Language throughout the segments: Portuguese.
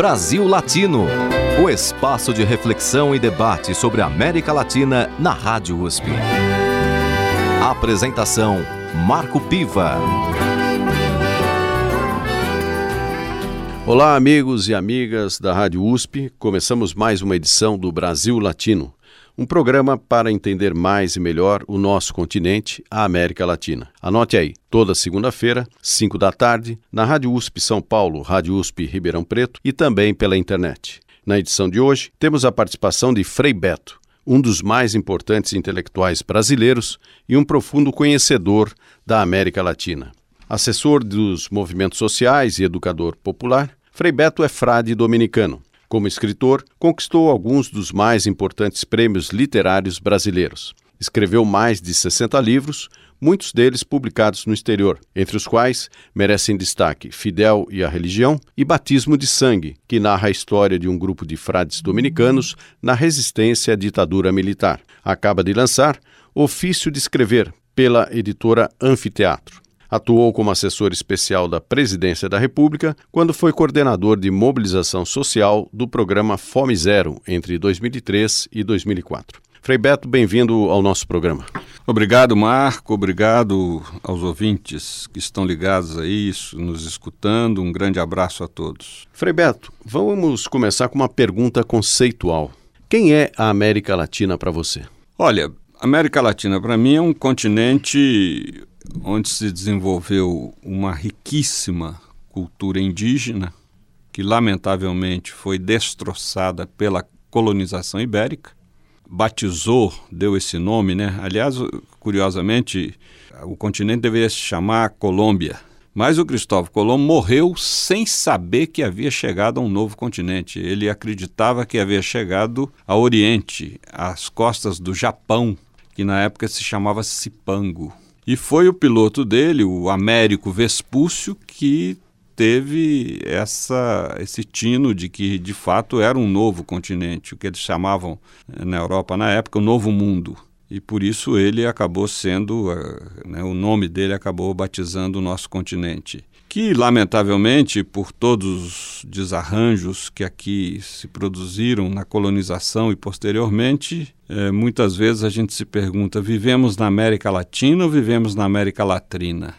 Brasil Latino, o espaço de reflexão e debate sobre a América Latina na Rádio USP. Apresentação Marco Piva. Olá, amigos e amigas da Rádio USP. Começamos mais uma edição do Brasil Latino um programa para entender mais e melhor o nosso continente, a América Latina. Anote aí, toda segunda-feira, 5 da tarde, na Rádio USP São Paulo, Rádio USP Ribeirão Preto e também pela internet. Na edição de hoje, temos a participação de Frei Beto, um dos mais importantes intelectuais brasileiros e um profundo conhecedor da América Latina. Assessor dos movimentos sociais e educador popular, Frei Beto é frade dominicano como escritor, conquistou alguns dos mais importantes prêmios literários brasileiros. Escreveu mais de 60 livros, muitos deles publicados no exterior, entre os quais merecem destaque Fidel e a Religião e Batismo de Sangue, que narra a história de um grupo de frades dominicanos na resistência à ditadura militar. Acaba de lançar Ofício de Escrever, pela editora Anfiteatro. Atuou como assessor especial da Presidência da República quando foi coordenador de mobilização social do programa Fome Zero entre 2003 e 2004. Frei Beto, bem-vindo ao nosso programa. Obrigado, Marco. Obrigado aos ouvintes que estão ligados a isso, nos escutando. Um grande abraço a todos. Frei Beto, vamos começar com uma pergunta conceitual. Quem é a América Latina para você? Olha, América Latina para mim é um continente onde se desenvolveu uma riquíssima cultura indígena, que lamentavelmente foi destroçada pela colonização ibérica. Batizou, deu esse nome, né? Aliás, curiosamente, o continente deveria se chamar Colômbia. Mas o Cristóvão Colombo morreu sem saber que havia chegado a um novo continente. Ele acreditava que havia chegado ao Oriente, às costas do Japão, que na época se chamava Cipango. E foi o piloto dele, o Américo Vespúcio, que teve essa, esse tino de que de fato era um novo continente, o que eles chamavam eh, na Europa na época o Novo Mundo. E por isso ele acabou sendo, eh, né, o nome dele acabou batizando o nosso continente que, lamentavelmente, por todos os desarranjos que aqui se produziram na colonização e posteriormente, é, muitas vezes a gente se pergunta: vivemos na América Latina ou vivemos na América Latrina?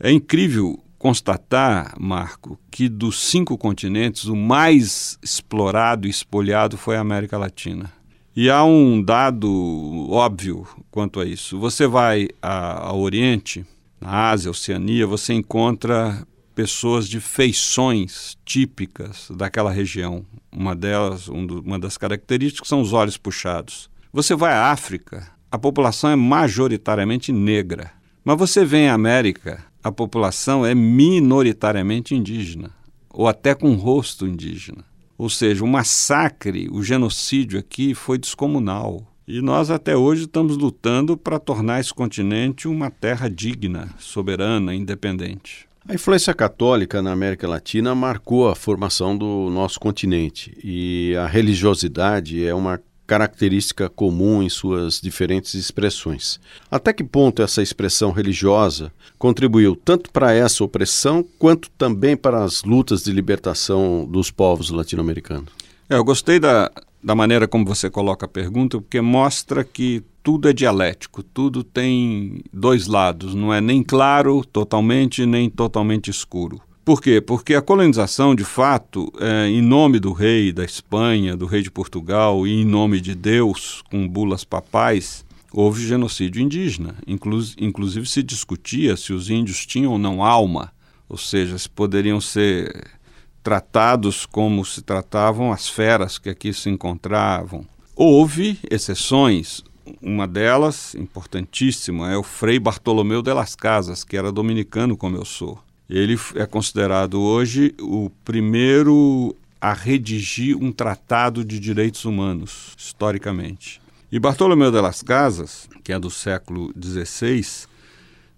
É incrível constatar, Marco, que dos cinco continentes, o mais explorado e espolhado foi a América Latina. E há um dado óbvio quanto a isso. Você vai ao Oriente, na Ásia, Oceania, você encontra pessoas de feições típicas daquela região. Uma delas, um do, uma das características são os olhos puxados. Você vai à África, a população é majoritariamente negra. Mas você vem à América, a população é minoritariamente indígena, ou até com rosto indígena. Ou seja, o massacre, o genocídio aqui foi descomunal. E nós até hoje estamos lutando para tornar esse continente uma terra digna, soberana, independente. A influência católica na América Latina marcou a formação do nosso continente e a religiosidade é uma característica comum em suas diferentes expressões. Até que ponto essa expressão religiosa contribuiu tanto para essa opressão quanto também para as lutas de libertação dos povos latino-americanos? É, eu gostei da, da maneira como você coloca a pergunta, porque mostra que tudo é dialético, tudo tem dois lados, não é nem claro totalmente, nem totalmente escuro. Por quê? Porque a colonização, de fato, é, em nome do rei da Espanha, do rei de Portugal e em nome de Deus, com bulas papais, houve genocídio indígena. Inclu inclusive se discutia se os índios tinham ou não alma, ou seja, se poderiam ser tratados como se tratavam as feras que aqui se encontravam. Houve exceções, uma delas, importantíssima, é o Frei Bartolomeu de las Casas, que era dominicano como eu sou. Ele é considerado hoje o primeiro a redigir um tratado de direitos humanos, historicamente. E Bartolomeu de las Casas, que é do século XVI,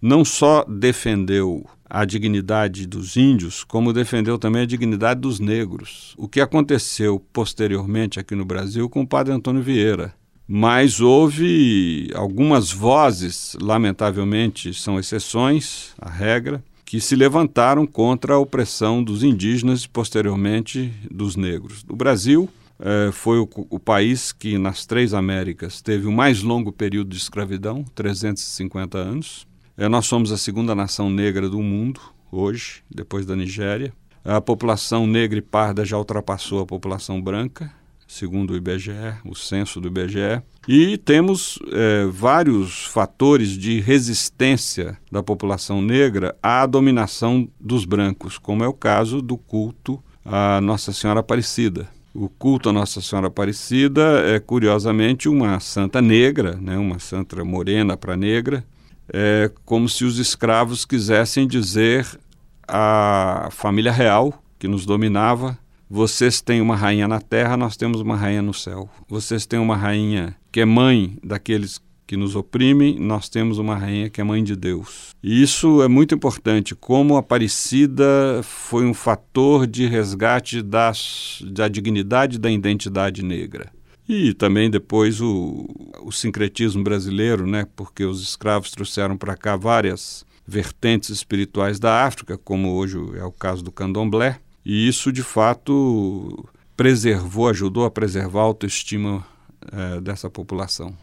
não só defendeu a dignidade dos índios, como defendeu também a dignidade dos negros. O que aconteceu posteriormente aqui no Brasil com o padre Antônio Vieira. Mas houve algumas vozes, lamentavelmente são exceções à regra, que se levantaram contra a opressão dos indígenas e, posteriormente, dos negros. O Brasil eh, foi o, o, país que, nas três Américas, teve o mais longo período de escravidão 350 anos. Eh, nós somos a segunda nação negra do mundo, hoje, depois da Nigéria. A população negra e parda já ultrapassou a população branca, segundo o IBGE, o censo do IBGE. E temos é, vários fatores de resistência da população negra à dominação dos brancos, como é o caso do culto à Nossa Senhora Aparecida. O culto à Nossa Senhora Aparecida é, curiosamente, uma santa negra, né, uma santa morena para negra, é como se os escravos quisessem dizer à família real que nos dominava vocês têm uma rainha na terra, nós temos uma rainha no céu. Vocês têm uma rainha que é mãe daqueles que nos oprimem, nós temos uma rainha que é mãe de Deus. E isso é muito importante, como a Aparecida foi um fator de resgate das, da dignidade da identidade negra. E também depois o, o sincretismo brasileiro, né? porque os escravos trouxeram para cá várias vertentes espirituais da África, como hoje é o caso do candomblé, e isso, de fato, preservou, ajudou a preservar a autoestima é, dessa população.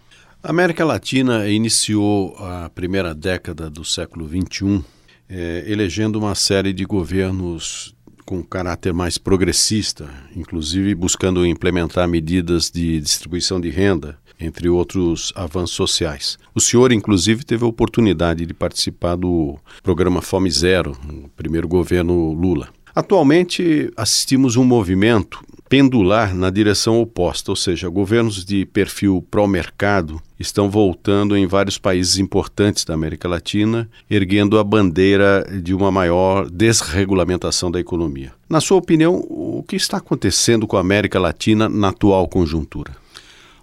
A América Latina iniciou a primeira década do século XXI é, elegendo uma série de governos com caráter mais progressista, inclusive buscando implementar medidas de distribuição de renda, entre outros avanços sociais. O senhor, inclusive, teve a oportunidade de participar do programa Fome Zero, no primeiro governo Lula. Atualmente, assistimos um movimento pendular na direção oposta, ou seja, governos de perfil pró-mercado estão voltando em vários países importantes da América Latina, erguendo a bandeira de uma maior desregulamentação da economia. Na sua opinião, o que está acontecendo com a América Latina na atual conjuntura?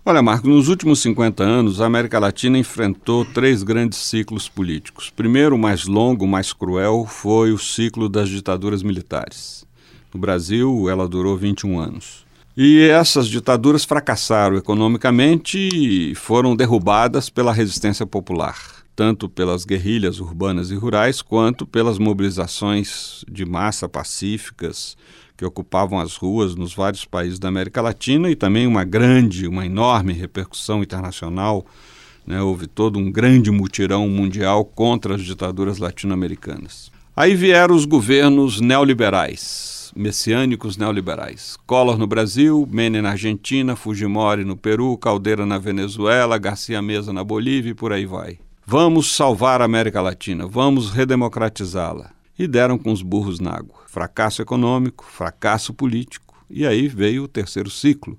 Olha, Marco, nos últimos 50 anos, a América Latina enfrentou três grandes ciclos políticos. Primeiro, o mais longo, o mais cruel, foi o ciclo das ditaduras militares. No Brasil, ela durou 21 anos. E essas ditaduras fracassaram economicamente e foram derrubadas pela resistência popular, tanto pelas guerrilhas urbanas e rurais, quanto pelas mobilizações de massa pacíficas que ocupavam as ruas nos vários países da América Latina e também uma grande, uma enorme repercussão internacional. Né? Houve todo um grande mutirão mundial contra as ditaduras latino-americanas. Aí vieram os governos neoliberais, messiânicos neoliberais. Collor no Brasil, Menem na Argentina, Fujimori no Peru, Caldeira na Venezuela, Garcia Mesa na Bolívia e por aí vai. Vamos salvar a América Latina, vamos redemocratizá-la e deram com os burros na água. Fracasso econômico, fracasso político. E aí veio o terceiro ciclo,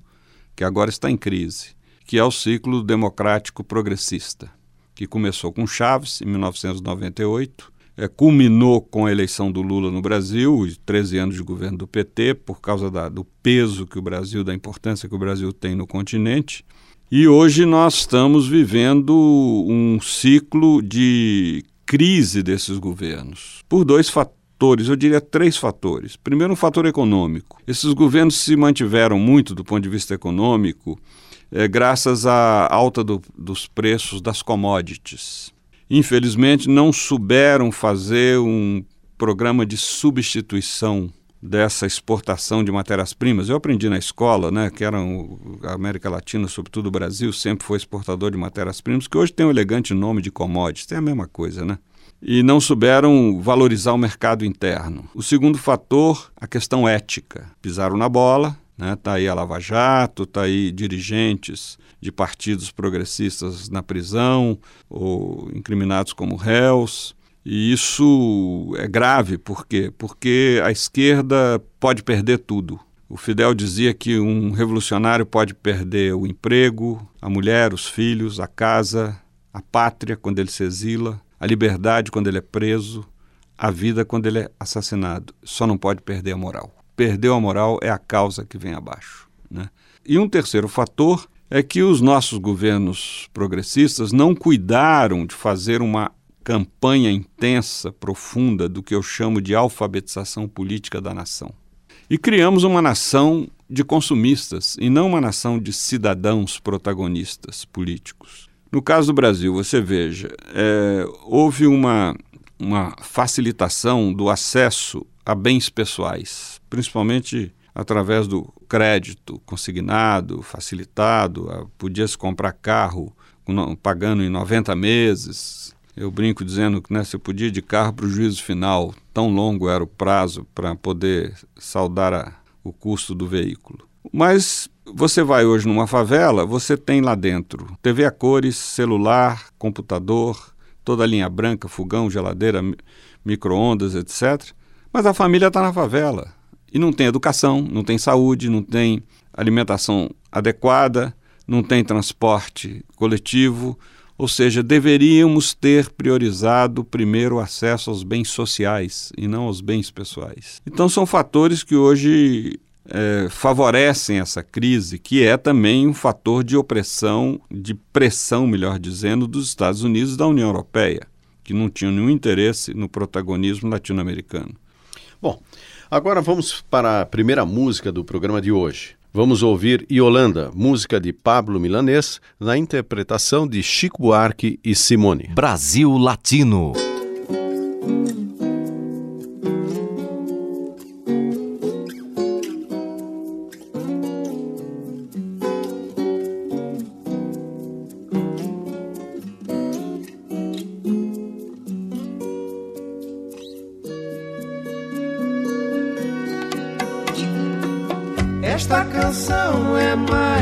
que agora está em crise, que é o ciclo democrático progressista, que começou com Chaves em 1998, é, culminou com a eleição do Lula no Brasil e 13 anos de governo do PT, por causa da, do peso que o Brasil, da importância que o Brasil tem no continente. E hoje nós estamos vivendo um ciclo de crise desses governos por dois fatores, eu diria três fatores. Primeiro, um fator econômico. Esses governos se mantiveram muito do ponto de vista econômico é, graças à alta do, dos preços das commodities. Infelizmente, não souberam fazer um programa de substituição dessa exportação de matérias-primas. Eu aprendi na escola, né, que eram a América Latina, sobretudo o Brasil, sempre foi exportador de matérias-primas, que hoje tem um elegante nome de commodities, tem a mesma coisa, né? E não souberam valorizar o mercado interno. O segundo fator, a questão ética. Pisaram na bola, né? Tá aí a Lava Jato, tá aí dirigentes de partidos progressistas na prisão ou incriminados como réus. E isso é grave, por quê? Porque a esquerda pode perder tudo. O Fidel dizia que um revolucionário pode perder o emprego, a mulher, os filhos, a casa, a pátria quando ele se exila, a liberdade quando ele é preso, a vida quando ele é assassinado. Só não pode perder a moral. Perdeu a moral é a causa que vem abaixo. Né? E um terceiro fator é que os nossos governos progressistas não cuidaram de fazer uma campanha intensa, profunda, do que eu chamo de alfabetização política da nação. E criamos uma nação de consumistas e não uma nação de cidadãos protagonistas políticos. No caso do Brasil, você veja, é, houve uma uma facilitação do acesso a bens pessoais, principalmente através do crédito consignado, facilitado, podia-se comprar carro pagando em 90 meses. Eu brinco dizendo que né, você podia de carro para o juízo final, tão longo era o prazo para poder saldar a, o custo do veículo. Mas você vai hoje numa favela, você tem lá dentro TV a cores, celular, computador, toda a linha branca, fogão, geladeira, micro-ondas, etc. Mas a família está na favela e não tem educação, não tem saúde, não tem alimentação adequada, não tem transporte coletivo, ou seja, deveríamos ter priorizado primeiro o acesso aos bens sociais e não aos bens pessoais. Então, são fatores que hoje é, favorecem essa crise, que é também um fator de opressão, de pressão, melhor dizendo, dos Estados Unidos e da União Europeia, que não tinham nenhum interesse no protagonismo latino-americano. Bom, agora vamos para a primeira música do programa de hoje. Vamos ouvir Yolanda, música de Pablo Milanês, na interpretação de Chico Buarque e Simone. Brasil Latino.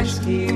Christ.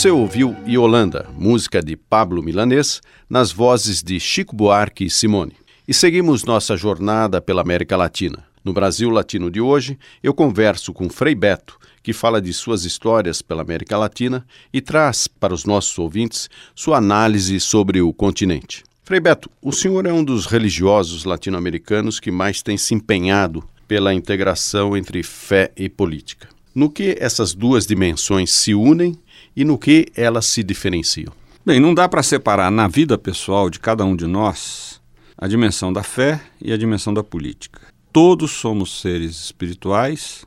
Você ouviu Yolanda, música de Pablo Milanês, nas vozes de Chico Buarque e Simone. E seguimos nossa jornada pela América Latina. No Brasil Latino de hoje, eu converso com Frei Beto, que fala de suas histórias pela América Latina e traz para os nossos ouvintes sua análise sobre o continente. Frei Beto, o senhor é um dos religiosos latino-americanos que mais tem se empenhado pela integração entre fé e política. No que essas duas dimensões se unem e no que elas se diferenciam? Bem, não dá para separar na vida pessoal de cada um de nós a dimensão da fé e a dimensão da política. Todos somos seres espirituais,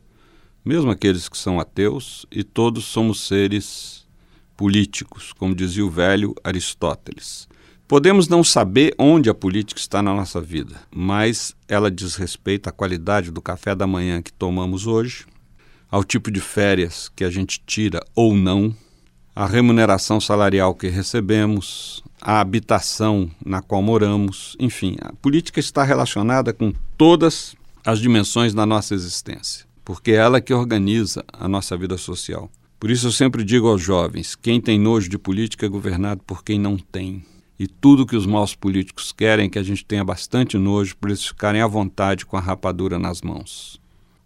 mesmo aqueles que são ateus, e todos somos seres políticos, como dizia o velho Aristóteles. Podemos não saber onde a política está na nossa vida, mas ela diz respeito à qualidade do café da manhã que tomamos hoje, ao tipo de férias que a gente tira ou não, a remuneração salarial que recebemos, a habitação na qual moramos, enfim, a política está relacionada com todas as dimensões da nossa existência, porque é ela que organiza a nossa vida social. Por isso eu sempre digo aos jovens: quem tem nojo de política é governado por quem não tem. E tudo que os maus políticos querem é que a gente tenha bastante nojo para eles ficarem à vontade com a rapadura nas mãos.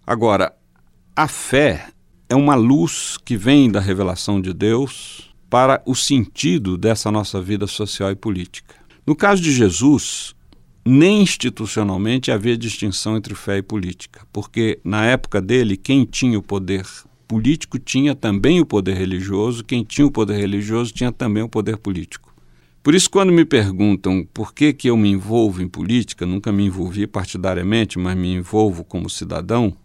Agora, a fé é uma luz que vem da revelação de Deus para o sentido dessa nossa vida social e política. No caso de Jesus, nem institucionalmente havia distinção entre fé e política, porque na época dele, quem tinha o poder político tinha também o poder religioso, quem tinha o poder religioso tinha também o poder político. Por isso, quando me perguntam por que, que eu me envolvo em política, nunca me envolvi partidariamente, mas me envolvo como cidadão,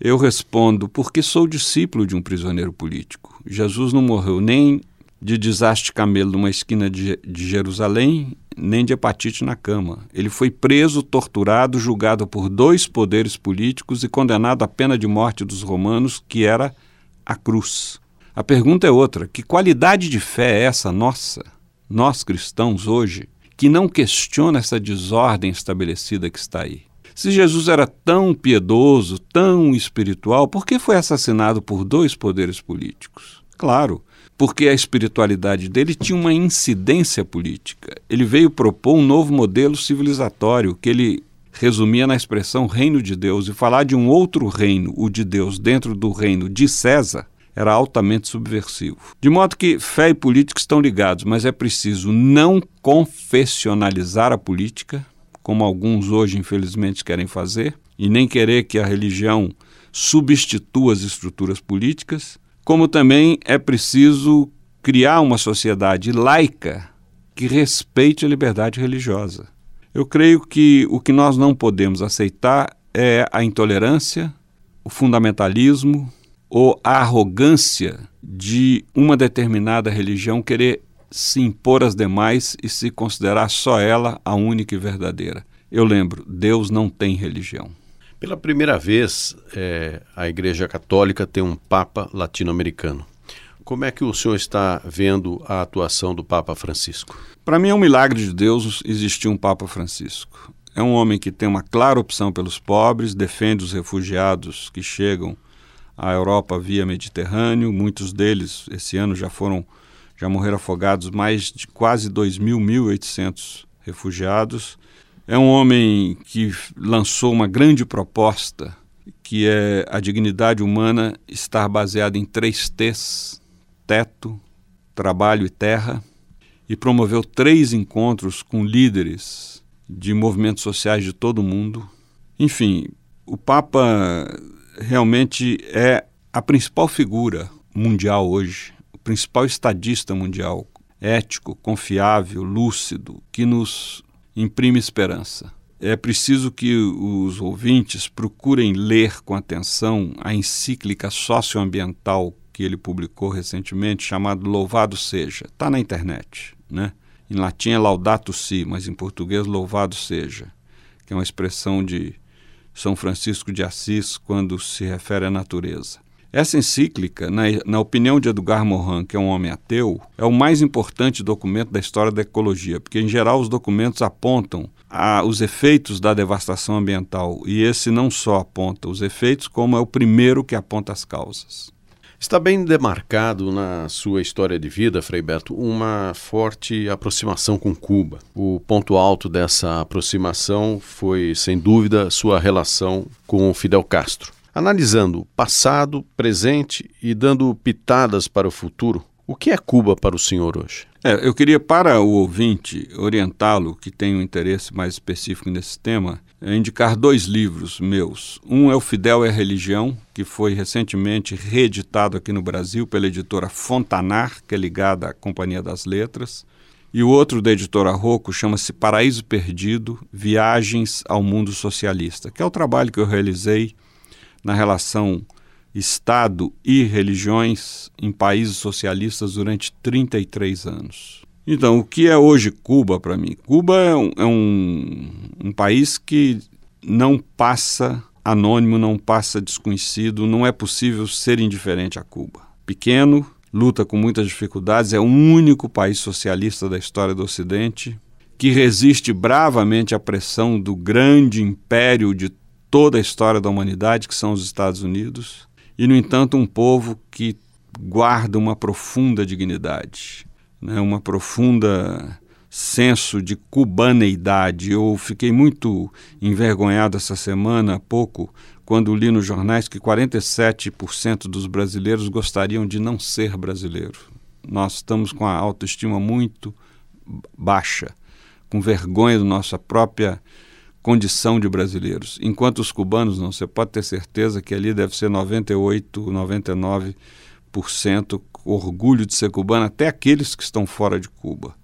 eu respondo, porque sou discípulo de um prisioneiro político. Jesus não morreu nem de desastre de camelo numa esquina de, de Jerusalém, nem de hepatite na cama. Ele foi preso, torturado, julgado por dois poderes políticos e condenado à pena de morte dos romanos, que era a cruz. A pergunta é outra: que qualidade de fé é essa nossa, nós cristãos hoje, que não questiona essa desordem estabelecida que está aí? Se Jesus era tão piedoso, tão espiritual, por que foi assassinado por dois poderes políticos? Claro, porque a espiritualidade dele tinha uma incidência política. Ele veio propor um novo modelo civilizatório que ele resumia na expressão reino de Deus e falar de um outro reino, o de Deus, dentro do reino de César, era altamente subversivo. De modo que fé e política estão ligados, mas é preciso não confessionalizar a política, como alguns hoje infelizmente querem fazer, e nem querer que a religião substitua as estruturas políticas, como também é preciso criar uma sociedade laica que respeite a liberdade religiosa. Eu creio que o que nós não podemos aceitar é a intolerância, o fundamentalismo ou a arrogância de uma determinada religião querer se impor às demais e se considerar só ela a única e verdadeira. Eu lembro, Deus não tem religião. Pela primeira vez, é, a Igreja Católica tem um Papa latino-americano. Como é que o senhor está vendo a atuação do Papa Francisco? Para mim é um milagre de Deus existir um Papa Francisco. É um homem que tem uma clara opção pelos pobres, defende os refugiados que chegam à Europa via Mediterrâneo. Muitos deles, esse ano, já foram já morreram afogados mais de quase 2.000, 1.800 refugiados. É um homem que lançou uma grande proposta, que é a dignidade humana estar baseada em três T's: teto, trabalho e terra, e promoveu três encontros com líderes de movimentos sociais de todo o mundo. Enfim, o Papa realmente é a principal figura mundial hoje, o principal estadista mundial, ético, confiável, lúcido, que nos imprime esperança. É preciso que os ouvintes procurem ler com atenção a encíclica socioambiental que ele publicou recentemente, chamado Louvado Seja. Está na internet, né? Em latim é Laudato Si, mas em português Louvado Seja, que é uma expressão de São Francisco de Assis quando se refere à natureza. Essa encíclica, na, na, opinião de Edgar Morin, que é um homem ateu, é o mais importante documento da história da ecologia, porque, em geral, os documentos apontam a, os efeitos da devastação ambiental, e esse não só aponta os efeitos, como é o primeiro que aponta as causas. Está bem demarcado na sua história de vida, Frei Beto, uma forte aproximação com Cuba. O ponto alto dessa aproximação foi, sem dúvida, sua relação com Fidel Castro. Analisando passado, presente e dando pitadas para o futuro, o que é Cuba para o senhor hoje? É, eu queria, para o ouvinte, orientá-lo, que tem um interesse mais específico nesse tema, é indicar dois livros meus. Um é O Fidel e a Religião, que foi recentemente reeditado aqui no Brasil pela editora Fontanar, que é ligada à Companhia das Letras. E o outro da editora Rocco chama-se Paraíso Perdido Viagens ao Mundo Socialista, que é o trabalho que eu realizei na relação Estado e religiões em países socialistas durante 33 anos. Então, o que é hoje Cuba para mim? Cuba é, um, é um, um país que não passa anônimo, não passa desconhecido, não é possível ser indiferente a Cuba. Pequeno, luta com muitas dificuldades, é o único país socialista da história do Ocidente que resiste bravamente à pressão do grande império de toda a história da humanidade, que são os Estados Unidos, e, no entanto, um povo que guarda uma profunda dignidade, né, uma profunda senso de cubaneidade. Eu fiquei muito envergonhado essa semana, há pouco, quando li nos jornais que 47% dos brasileiros gostariam de não ser brasileiro. Nós estamos com a autoestima muito baixa, com vergonha da nossa própria condição de brasileiros. Enquanto os cubanos não, você pode ter certeza que ali deve ser 98, 99% orgulho de ser cubano, até aqueles que estão fora de Cuba.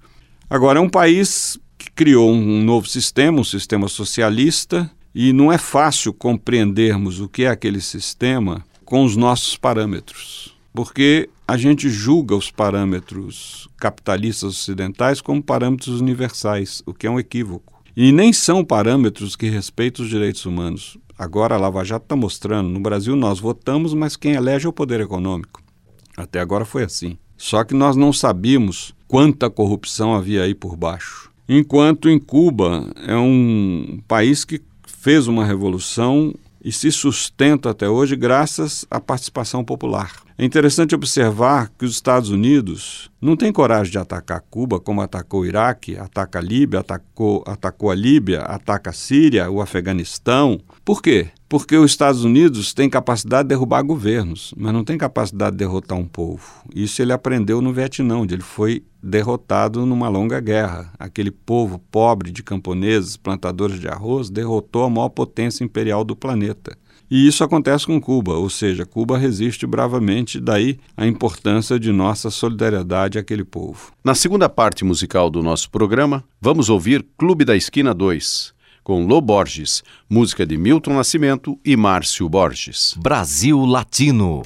Agora, é um país que criou um novo sistema, um sistema socialista, e não é fácil compreendermos o que é aquele sistema com os nossos parâmetros, porque a gente julga os parâmetros capitalistas ocidentais como parâmetros universais, o que é um equívoco. E nem são parâmetros que respeitam os direitos humanos. Agora a Lava Jato está mostrando, no Brasil nós votamos, mas quem elege é o poder econômico. Até agora foi assim. Só que nós não sabíamos quanta corrupção havia aí por baixo. Enquanto em Cuba é um país que fez uma revolução e se sustenta até hoje graças à participação popular. É interessante observar que os Estados Unidos não têm coragem de atacar Cuba como atacou o Iraque, ataca a Líbia, atacou, atacou a Líbia, ataca a Síria, o Afeganistão. Por quê? Porque os Estados Unidos têm capacidade de derrubar governos, mas não tem capacidade de derrotar um povo. Isso ele aprendeu no Vietnã, onde ele foi derrotado numa longa guerra. Aquele povo pobre de camponeses, plantadores de arroz, derrotou a maior potência imperial do planeta. E isso acontece com Cuba, ou seja, Cuba resiste bravamente, daí a importância de nossa solidariedade àquele povo. Na segunda parte musical do nosso programa, vamos ouvir Clube da Esquina 2, com Lô Borges, música de Milton Nascimento e Márcio Borges. Brasil Latino.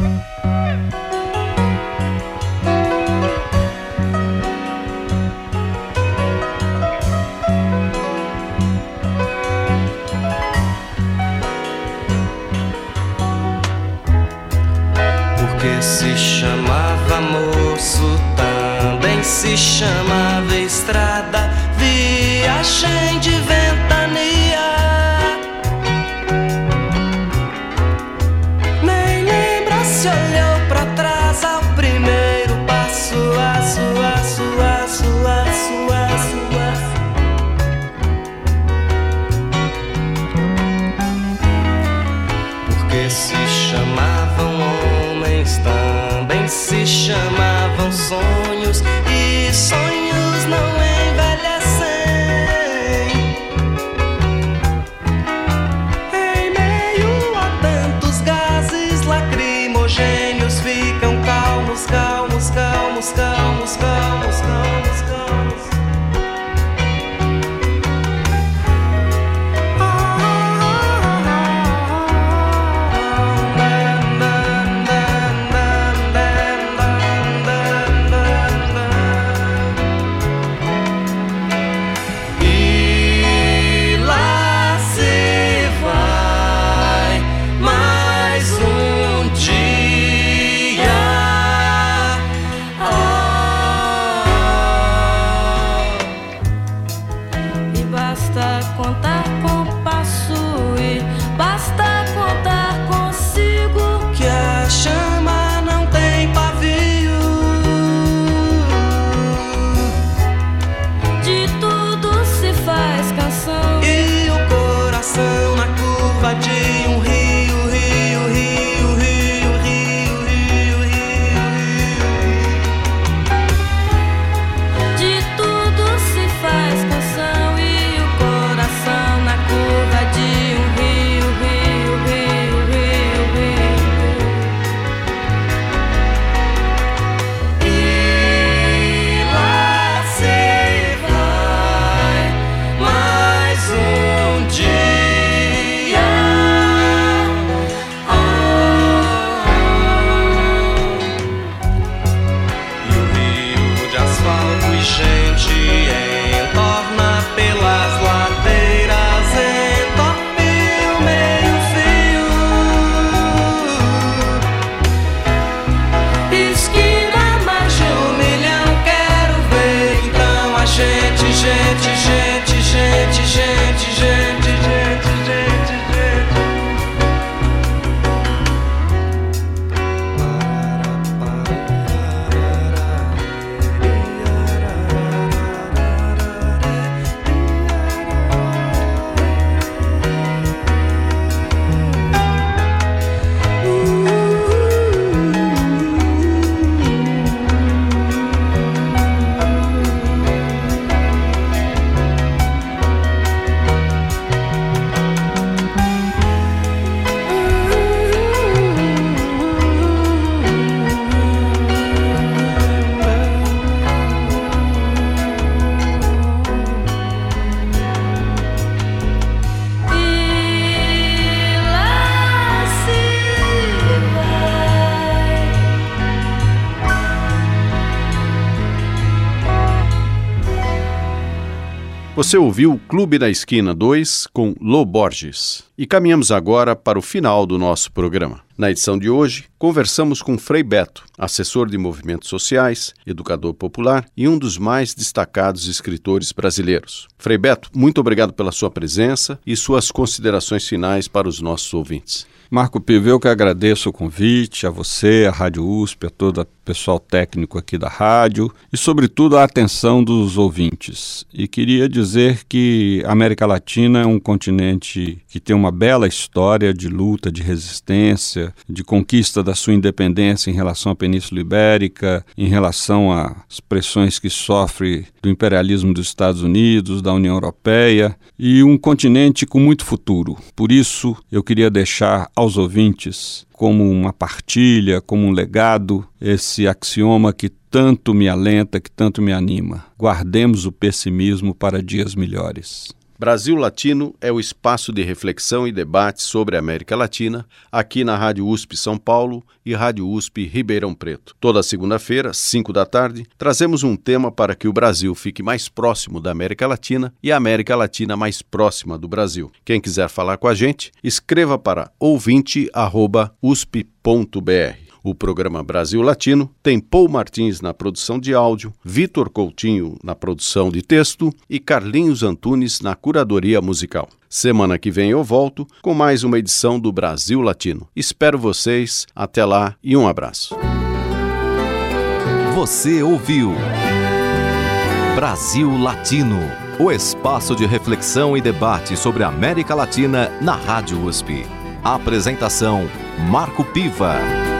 Se chamava estrada, viagem de ventania. Você ouviu Clube da Esquina 2 com Lô Borges. E caminhamos agora para o final do nosso programa. Na edição de hoje, conversamos com Frei Beto, assessor de movimentos sociais, educador popular e um dos mais destacados escritores brasileiros. Frei Beto, muito obrigado pela sua presença e suas considerações finais para os nossos ouvintes. Marco Pivo, eu que agradeço o convite, a você, a Rádio USP, a todo o pessoal técnico aqui da rádio e, sobretudo, a atenção dos ouvintes. E queria dizer que a América Latina é um continente que tem uma bela história de luta, de resistência, de conquista da sua independência em relação à Península Ibérica, em relação às pressões que sofre do imperialismo dos Estados Unidos, da União Europeia, e um continente com muito futuro. Por isso, eu queria deixar aos ouvintes como uma partilha, como um legado, esse axioma que tanto me alenta, que tanto me anima. Guardemos o pessimismo para dias melhores. Brasil Latino é o espaço de reflexão e debate sobre a América Latina, aqui na Rádio USP São Paulo e Rádio USP Ribeirão Preto. Toda segunda-feira, 5 da tarde, trazemos um tema para que o Brasil fique mais próximo da América Latina e a América Latina mais próxima do Brasil. Quem quiser falar com a gente, escreva para ouvinte@usp.br. O programa Brasil Latino tem Paul Martins na produção de áudio, Vitor Coutinho na produção de texto e Carlinhos Antunes na curadoria musical. Semana que vem eu volto com mais uma edição do Brasil Latino. Espero vocês, até lá e um abraço. Você ouviu Brasil Latino, o espaço de reflexão e debate sobre a América Latina na Rádio USP. Apresentação Marco Piva.